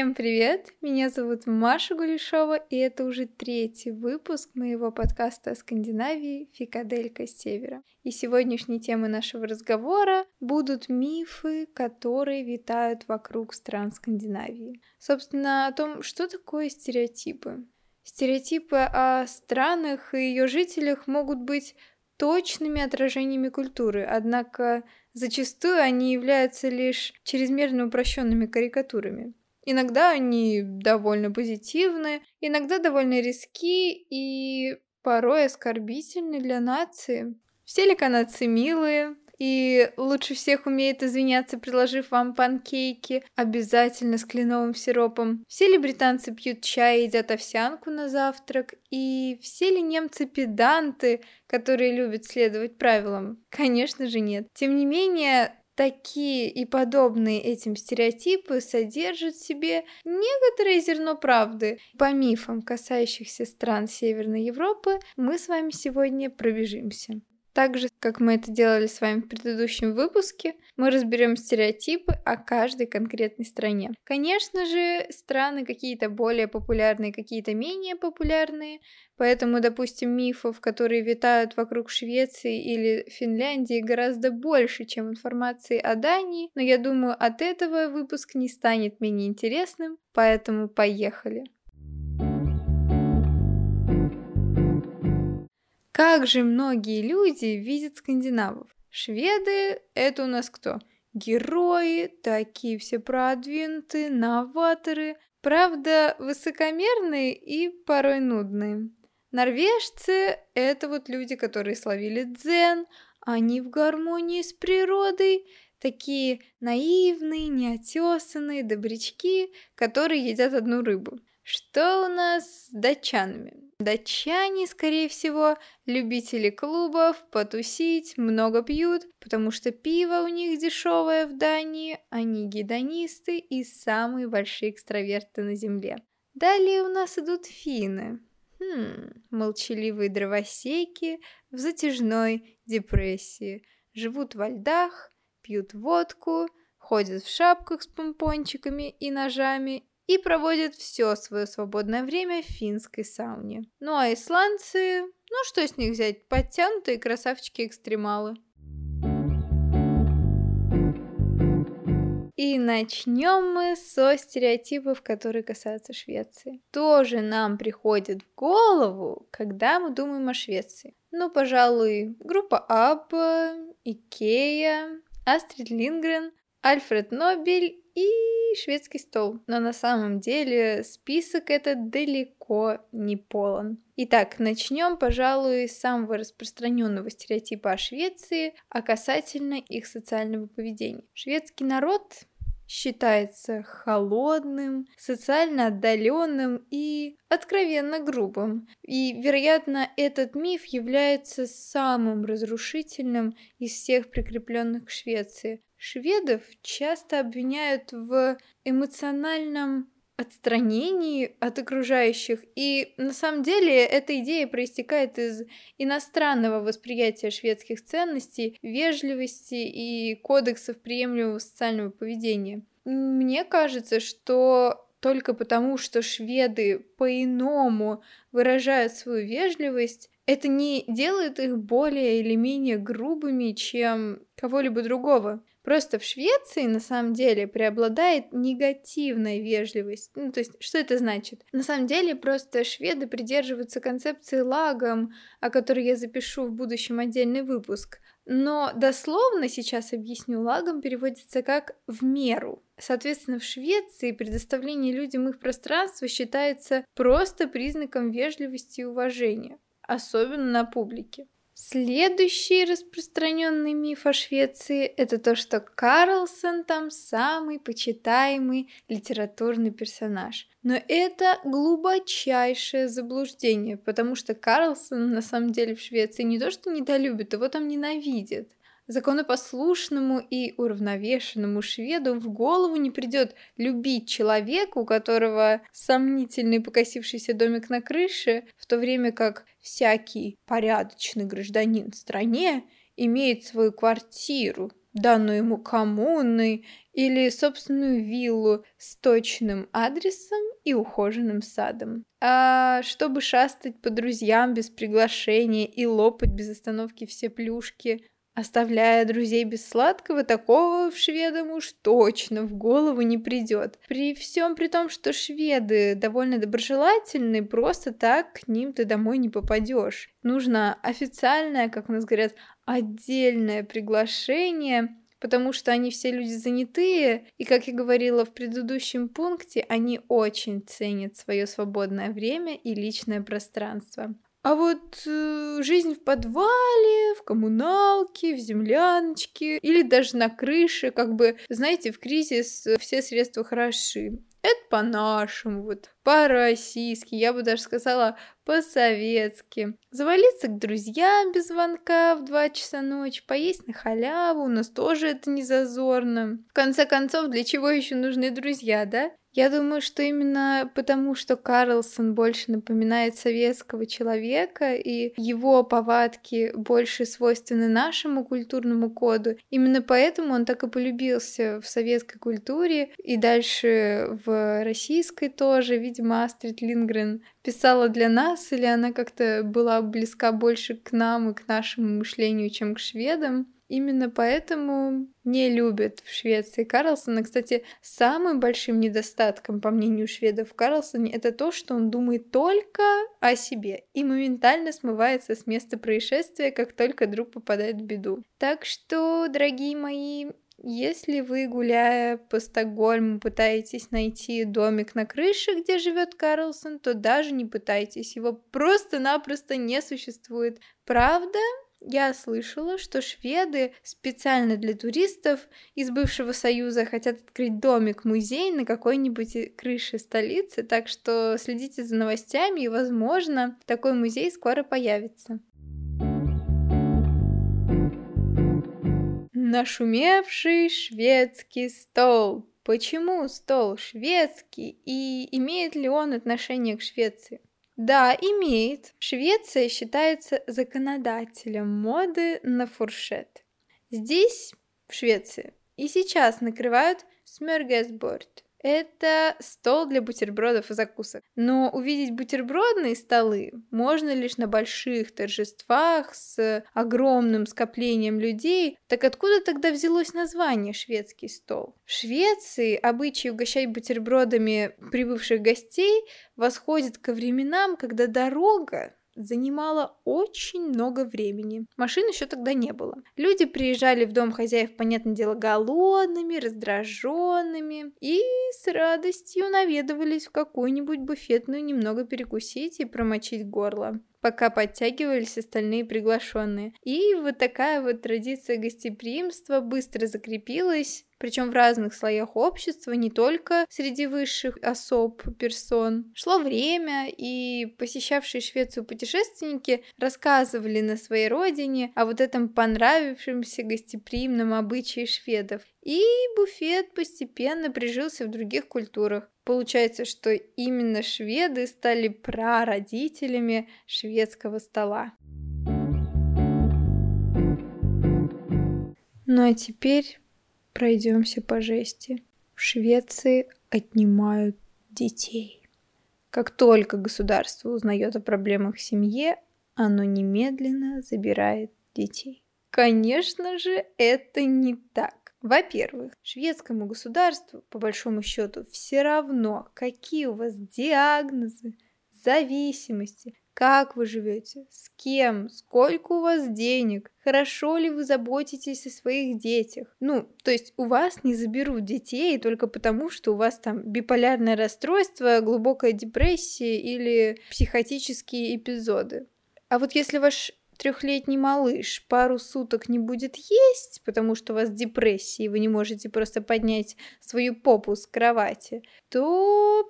Всем привет! Меня зовут Маша Гулешова, и это уже третий выпуск моего подкаста о Скандинавии «Фикаделька Севера». И сегодняшней темой нашего разговора будут мифы, которые витают вокруг стран Скандинавии. Собственно, о том, что такое стереотипы. Стереотипы о странах и ее жителях могут быть точными отражениями культуры, однако зачастую они являются лишь чрезмерно упрощенными карикатурами. Иногда они довольно позитивны, иногда довольно риски и порой оскорбительны для нации. Все ли канадцы милые? И лучше всех умеет извиняться, предложив вам панкейки, обязательно с кленовым сиропом. Все ли британцы пьют чай и едят овсянку на завтрак? И все ли немцы педанты, которые любят следовать правилам? Конечно же нет. Тем не менее, такие и подобные этим стереотипы содержат в себе некоторое зерно правды. По мифам, касающихся стран Северной Европы, мы с вами сегодня пробежимся. Так же, как мы это делали с вами в предыдущем выпуске, мы разберем стереотипы о каждой конкретной стране. Конечно же, страны какие-то более популярные, какие-то менее популярные, поэтому, допустим, мифов, которые витают вокруг Швеции или Финляндии, гораздо больше, чем информации о Дании, но я думаю, от этого выпуск не станет менее интересным, поэтому поехали. Как же многие люди видят скандинавов? Шведы — это у нас кто? Герои, такие все продвинутые, новаторы, правда, высокомерные и порой нудные. Норвежцы — это вот люди, которые словили дзен, они в гармонии с природой, такие наивные, неотесанные добрячки, которые едят одну рыбу. Что у нас с датчанами? Датчане, скорее всего, любители клубов, потусить, много пьют, потому что пиво у них дешевое в Дании, они гедонисты и самые большие экстраверты на земле. Далее у нас идут финны. Хм, молчаливые дровосеки в затяжной депрессии. Живут во льдах, пьют водку, ходят в шапках с помпончиками и ножами и проводят все свое свободное время в финской сауне. Ну а исландцы, ну что с них взять, подтянутые красавчики-экстремалы. И начнем мы со стереотипов, которые касаются Швеции. Тоже нам приходит в голову, когда мы думаем о Швеции. Ну, пожалуй, группа Абба, Икея, Астрид Лингрен, Альфред Нобель и шведский стол. Но на самом деле список этот далеко не полон. Итак, начнем, пожалуй, с самого распространенного стереотипа о Швеции, а касательно их социального поведения. Шведский народ считается холодным, социально отдаленным и откровенно грубым. И, вероятно, этот миф является самым разрушительным из всех прикрепленных к Швеции. Шведов часто обвиняют в эмоциональном отстранении от окружающих. И на самом деле эта идея проистекает из иностранного восприятия шведских ценностей, вежливости и кодексов приемлемого социального поведения. Мне кажется, что только потому, что шведы по-иному выражают свою вежливость, это не делает их более или менее грубыми, чем кого-либо другого. Просто в Швеции на самом деле преобладает негативная вежливость. Ну, то есть, что это значит? На самом деле просто шведы придерживаются концепции лагом, о которой я запишу в будущем отдельный выпуск. Но дословно сейчас объясню, лагом переводится как в меру. Соответственно, в Швеции предоставление людям их пространства считается просто признаком вежливости и уважения, особенно на публике. Следующий распространенный миф о Швеции – это то, что Карлсон там самый почитаемый литературный персонаж. Но это глубочайшее заблуждение, потому что Карлсон на самом деле в Швеции не то что недолюбит, его там ненавидят. Законопослушному и уравновешенному шведу в голову не придет любить человека, у которого сомнительный покосившийся домик на крыше, в то время как всякий порядочный гражданин в стране имеет свою квартиру данную ему коммуной или собственную виллу с точным адресом и ухоженным садом. А чтобы шастать по друзьям без приглашения и лопать без остановки все плюшки, Оставляя друзей без сладкого, такого в шведам уж точно в голову не придет. При всем при том, что шведы довольно доброжелательны, просто так к ним ты домой не попадешь. Нужно официальное, как у нас говорят, отдельное приглашение, потому что они все люди занятые, и, как я говорила в предыдущем пункте, они очень ценят свое свободное время и личное пространство. А вот э, жизнь в подвале, в коммуналке, в земляночке или даже на крыше, как бы, знаете, в кризис все средства хороши. Это по-нашему, вот, по-российски, я бы даже сказала по-советски. Завалиться к друзьям без звонка в 2 часа ночи, поесть на халяву, у нас тоже это не зазорно. В конце концов, для чего еще нужны друзья, да? Я думаю, что именно потому, что Карлсон больше напоминает советского человека, и его повадки больше свойственны нашему культурному коду, именно поэтому он так и полюбился в советской культуре, и дальше в российской тоже. Видимо, Астрид Лингрен писала для нас, или она как-то была близка больше к нам и к нашему мышлению, чем к шведам. Именно поэтому не любят в Швеции Карлсона. Кстати, самым большим недостатком, по мнению шведов, в Карлсоне это то, что он думает только о себе и моментально смывается с места происшествия, как только друг попадает в беду. Так что, дорогие мои, если вы, гуляя по Стокгольму, пытаетесь найти домик на крыше, где живет Карлсон, то даже не пытайтесь, его просто-напросто не существует. Правда, я слышала, что шведы специально для туристов из бывшего Союза хотят открыть домик-музей на какой-нибудь крыше столицы, так что следите за новостями, и, возможно, такой музей скоро появится. Нашумевший шведский стол. Почему стол шведский и имеет ли он отношение к Швеции? Да, имеет. Швеция считается законодателем моды на фуршет. Здесь, в Швеции, и сейчас накрывают смörgåsbord это стол для бутербродов и закусок. Но увидеть бутербродные столы можно лишь на больших торжествах с огромным скоплением людей. Так откуда тогда взялось название «шведский стол»? В Швеции обычай угощать бутербродами прибывших гостей восходит ко временам, когда дорога занимало очень много времени. Машин еще тогда не было. Люди приезжали в дом хозяев, понятное дело, голодными, раздраженными и с радостью наведывались в какую-нибудь буфетную немного перекусить и промочить горло пока подтягивались остальные приглашенные. И вот такая вот традиция гостеприимства быстро закрепилась причем в разных слоях общества, не только среди высших особ, персон. Шло время, и посещавшие Швецию путешественники рассказывали на своей родине о вот этом понравившемся гостеприимном обычае шведов. И буфет постепенно прижился в других культурах. Получается, что именно шведы стали прародителями шведского стола. Ну а теперь Пройдемся по жести. В Швеции отнимают детей. Как только государство узнает о проблемах в семье, оно немедленно забирает детей. Конечно же, это не так. Во-первых, шведскому государству, по большому счету, все равно, какие у вас диагнозы, зависимости, как вы живете? С кем? Сколько у вас денег? Хорошо ли вы заботитесь о своих детях? Ну, то есть у вас не заберут детей только потому, что у вас там биполярное расстройство, глубокая депрессия или психотические эпизоды. А вот если ваш трехлетний малыш пару суток не будет есть, потому что у вас депрессия, и вы не можете просто поднять свою попу с кровати, то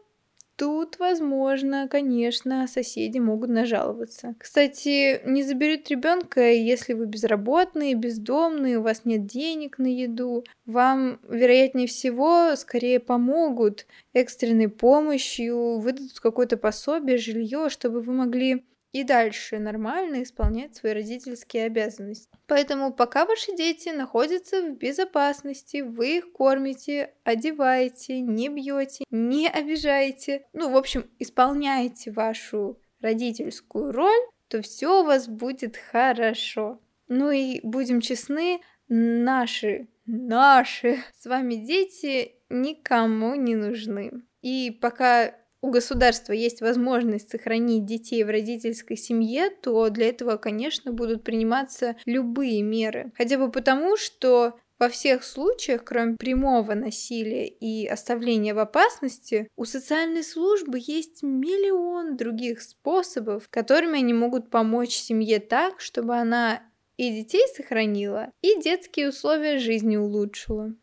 Тут, возможно, конечно, соседи могут нажаловаться. Кстати, не заберут ребенка, если вы безработные, бездомные, у вас нет денег на еду. Вам, вероятнее всего, скорее помогут экстренной помощью, выдадут какое-то пособие, жилье, чтобы вы могли и дальше нормально исполнять свои родительские обязанности. Поэтому пока ваши дети находятся в безопасности, вы их кормите, одеваете, не бьете, не обижаете, ну, в общем, исполняете вашу родительскую роль, то все у вас будет хорошо. Ну и будем честны, наши, наши с вами дети никому не нужны. И пока у государства есть возможность сохранить детей в родительской семье, то для этого, конечно, будут приниматься любые меры. Хотя бы потому, что во всех случаях, кроме прямого насилия и оставления в опасности, у социальной службы есть миллион других способов, которыми они могут помочь семье так, чтобы она и детей сохранила, и детские условия жизни улучшила.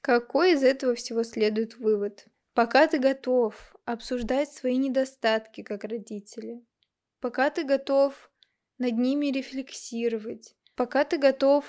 Какой из этого всего следует вывод? Пока ты готов обсуждать свои недостатки как родители, пока ты готов над ними рефлексировать, пока ты готов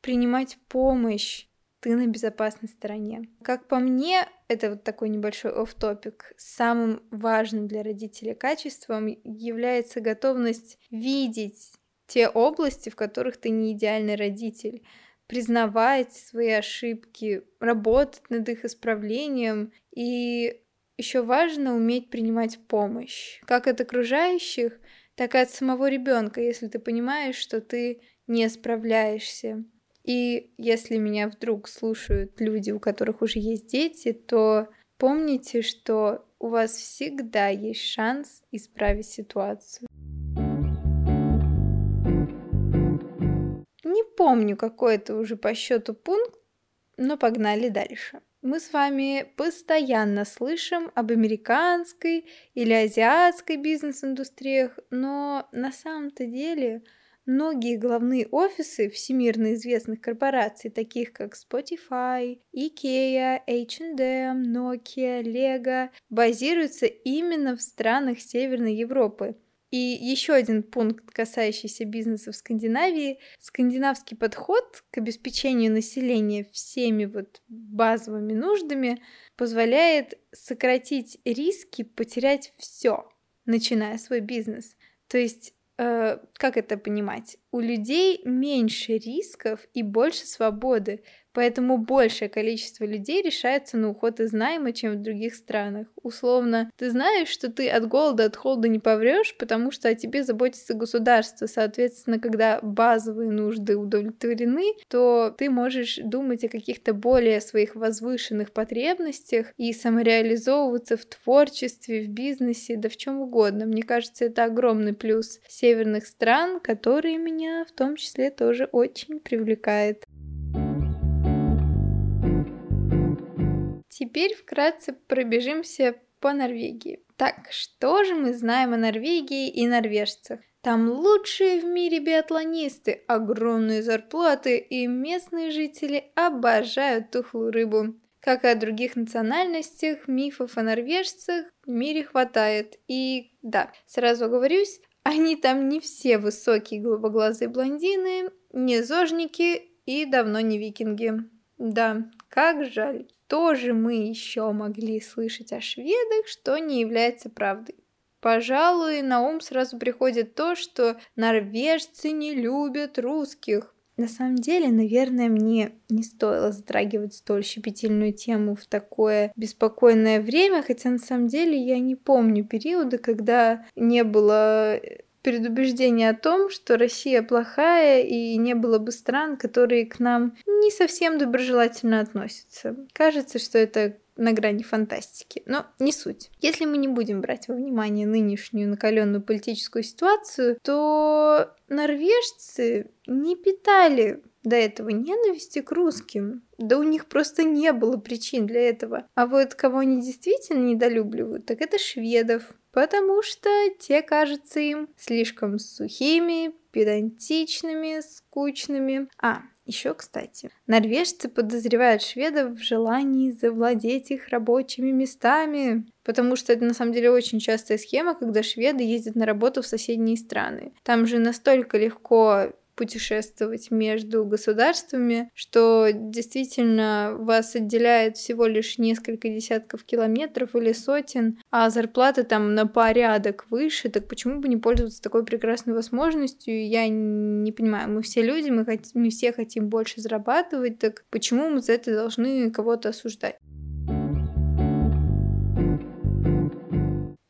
принимать помощь, ты на безопасной стороне. Как по мне, это вот такой небольшой оф-топик. Самым важным для родителей качеством является готовность видеть те области, в которых ты не идеальный родитель, признавать свои ошибки, работать над их исправлением и еще важно уметь принимать помощь, как от окружающих, так и от самого ребенка, если ты понимаешь, что ты не справляешься. И если меня вдруг слушают люди, у которых уже есть дети, то помните, что у вас всегда есть шанс исправить ситуацию. Не помню, какой это уже по счету пункт, но погнали дальше. Мы с вами постоянно слышим об американской или азиатской бизнес-индустриях, но на самом-то деле многие главные офисы всемирно известных корпораций, таких как Spotify, IKEA, H&M, Nokia, Lego, базируются именно в странах Северной Европы – и еще один пункт, касающийся бизнеса в Скандинавии. Скандинавский подход к обеспечению населения всеми вот базовыми нуждами позволяет сократить риски потерять все, начиная свой бизнес. То есть Э, как это понимать? У людей меньше рисков и больше свободы, поэтому большее количество людей решается на уход из найма, чем в других странах. Условно, ты знаешь, что ты от голода, от холода не поврешь, потому что о тебе заботится государство. Соответственно, когда базовые нужды удовлетворены, то ты можешь думать о каких-то более своих возвышенных потребностях и самореализовываться в творчестве, в бизнесе, да в чем угодно. Мне кажется, это огромный плюс северных стран, который меня в том числе тоже очень привлекает. Теперь вкратце пробежимся по Норвегии. Так, что же мы знаем о Норвегии и норвежцах? Там лучшие в мире биатлонисты, огромные зарплаты и местные жители обожают тухлую рыбу. Как и о других национальностях, мифов о норвежцах в мире хватает. И да, сразу оговорюсь, они там не все высокие голубоглазые блондины, не зожники и давно не викинги. Да, как жаль тоже мы еще могли слышать о шведах, что не является правдой. Пожалуй, на ум сразу приходит то, что норвежцы не любят русских. На самом деле, наверное, мне не стоило затрагивать столь щепетильную тему в такое беспокойное время, хотя на самом деле я не помню периода, когда не было предубеждение о том, что Россия плохая и не было бы стран, которые к нам не совсем доброжелательно относятся. Кажется, что это на грани фантастики, но не суть. Если мы не будем брать во внимание нынешнюю накаленную политическую ситуацию, то норвежцы не питали до этого ненависти к русским. Да у них просто не было причин для этого. А вот кого они действительно недолюбливают, так это шведов. Потому что те кажутся им слишком сухими, педантичными, скучными. А, еще, кстати, норвежцы подозревают шведов в желании завладеть их рабочими местами, потому что это на самом деле очень частая схема, когда шведы ездят на работу в соседние страны. Там же настолько легко путешествовать между государствами, что действительно вас отделяет всего лишь несколько десятков километров или сотен, а зарплата там на порядок выше, так почему бы не пользоваться такой прекрасной возможностью? Я не понимаю, мы все люди, мы, хот... мы все хотим больше зарабатывать, так почему мы за это должны кого-то осуждать?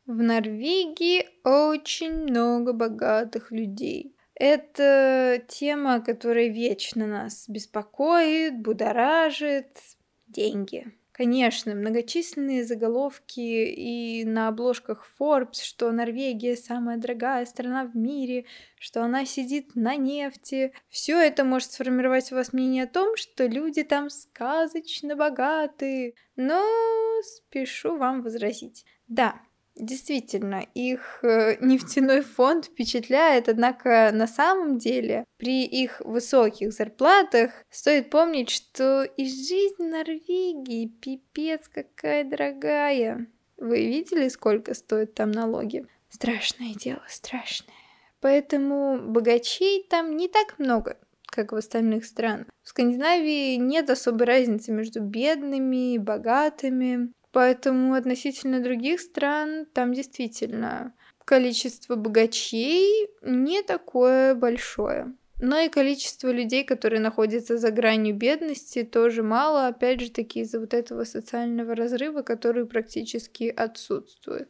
В Норвегии очень много богатых людей. Это тема, которая вечно нас беспокоит, будоражит. Деньги. Конечно, многочисленные заголовки и на обложках Forbes, что Норвегия самая дорогая страна в мире, что она сидит на нефти. Все это может сформировать у вас мнение о том, что люди там сказочно богаты. Но спешу вам возразить. Да, Действительно, их э, нефтяной фонд впечатляет, однако на самом деле при их высоких зарплатах стоит помнить, что и жизнь Норвегии пипец какая дорогая. Вы видели, сколько стоят там налоги? Страшное дело, страшное. Поэтому богачей там не так много, как в остальных странах. В Скандинавии нет особой разницы между бедными и богатыми. Поэтому относительно других стран там действительно количество богачей не такое большое. Но и количество людей, которые находятся за гранью бедности, тоже мало, опять же таки из-за вот этого социального разрыва, который практически отсутствует.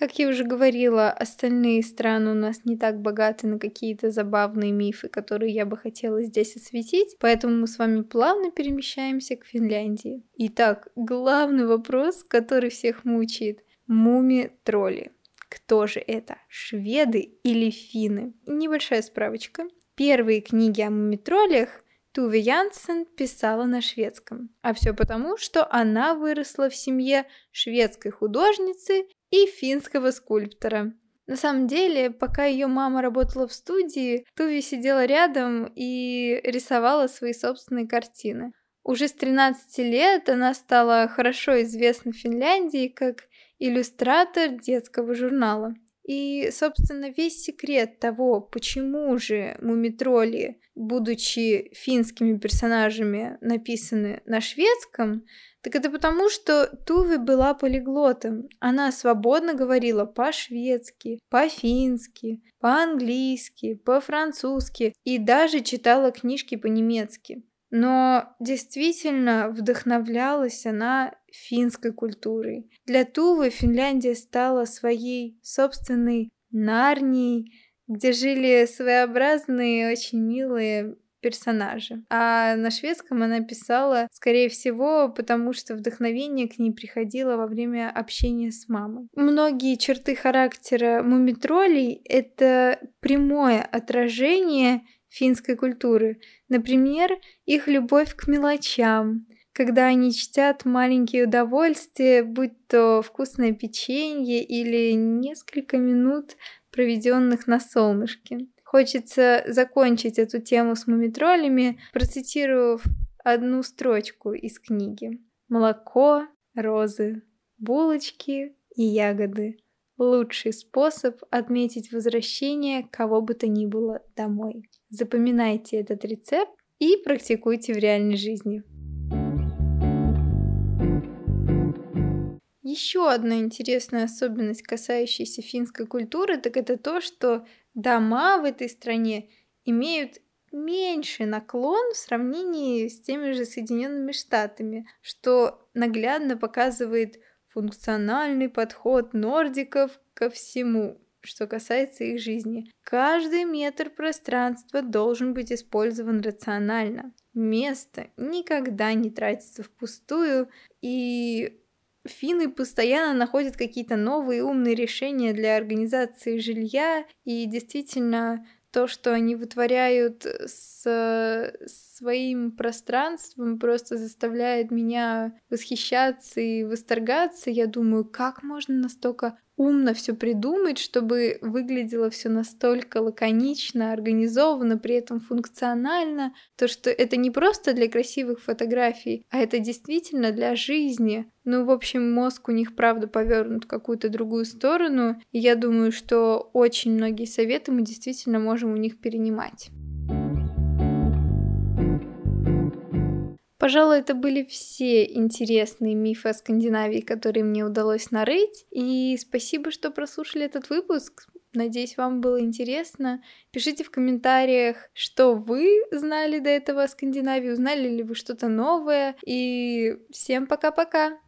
Как я уже говорила, остальные страны у нас не так богаты на какие-то забавные мифы, которые я бы хотела здесь осветить, поэтому мы с вами плавно перемещаемся к Финляндии. Итак, главный вопрос, который всех мучает. Муми-тролли. Кто же это? Шведы или финны? Небольшая справочка. Первые книги о мумитроллях Туве Янсен писала на шведском. А все потому, что она выросла в семье шведской художницы и финского скульптора. На самом деле, пока ее мама работала в студии, Туви сидела рядом и рисовала свои собственные картины. Уже с 13 лет она стала хорошо известна в Финляндии как иллюстратор детского журнала. И, собственно, весь секрет того, почему же мумитроли, будучи финскими персонажами, написаны на шведском, так это потому, что Туви была полиглотом. Она свободно говорила по-шведски, по-фински, по-английски, по-французски и даже читала книжки по-немецки. Но действительно вдохновлялась она финской культурой. Для Тувы Финляндия стала своей собственной Нарнией, где жили своеобразные, очень милые персонажи. А на шведском она писала, скорее всего, потому что вдохновение к ней приходило во время общения с мамой. Многие черты характера мумитролей — это прямое отражение финской культуры. Например, их любовь к мелочам, когда они чтят маленькие удовольствия, будь то вкусное печенье или несколько минут, проведенных на солнышке. Хочется закончить эту тему с мумитролями, процитировав одну строчку из книги. Молоко, розы, булочки и ягоды. Лучший способ отметить возвращение кого бы то ни было домой. Запоминайте этот рецепт и практикуйте в реальной жизни. Еще одна интересная особенность, касающаяся финской культуры, так это то, что дома в этой стране имеют меньший наклон в сравнении с теми же Соединенными Штатами, что наглядно показывает функциональный подход нордиков ко всему, что касается их жизни. Каждый метр пространства должен быть использован рационально. Место никогда не тратится впустую, и Финны постоянно находят какие-то новые умные решения для организации жилья, и действительно то, что они вытворяют с своим пространством, просто заставляет меня восхищаться и восторгаться. Я думаю, как можно настолько умно все придумать, чтобы выглядело все настолько лаконично, организованно, при этом функционально, то что это не просто для красивых фотографий, а это действительно для жизни. Ну, в общем, мозг у них, правда, повернут в какую-то другую сторону, и я думаю, что очень многие советы мы действительно можем у них перенимать. Пожалуй, это были все интересные мифы о Скандинавии, которые мне удалось нарыть. И спасибо, что прослушали этот выпуск. Надеюсь, вам было интересно. Пишите в комментариях, что вы знали до этого о Скандинавии, узнали ли вы что-то новое. И всем пока-пока!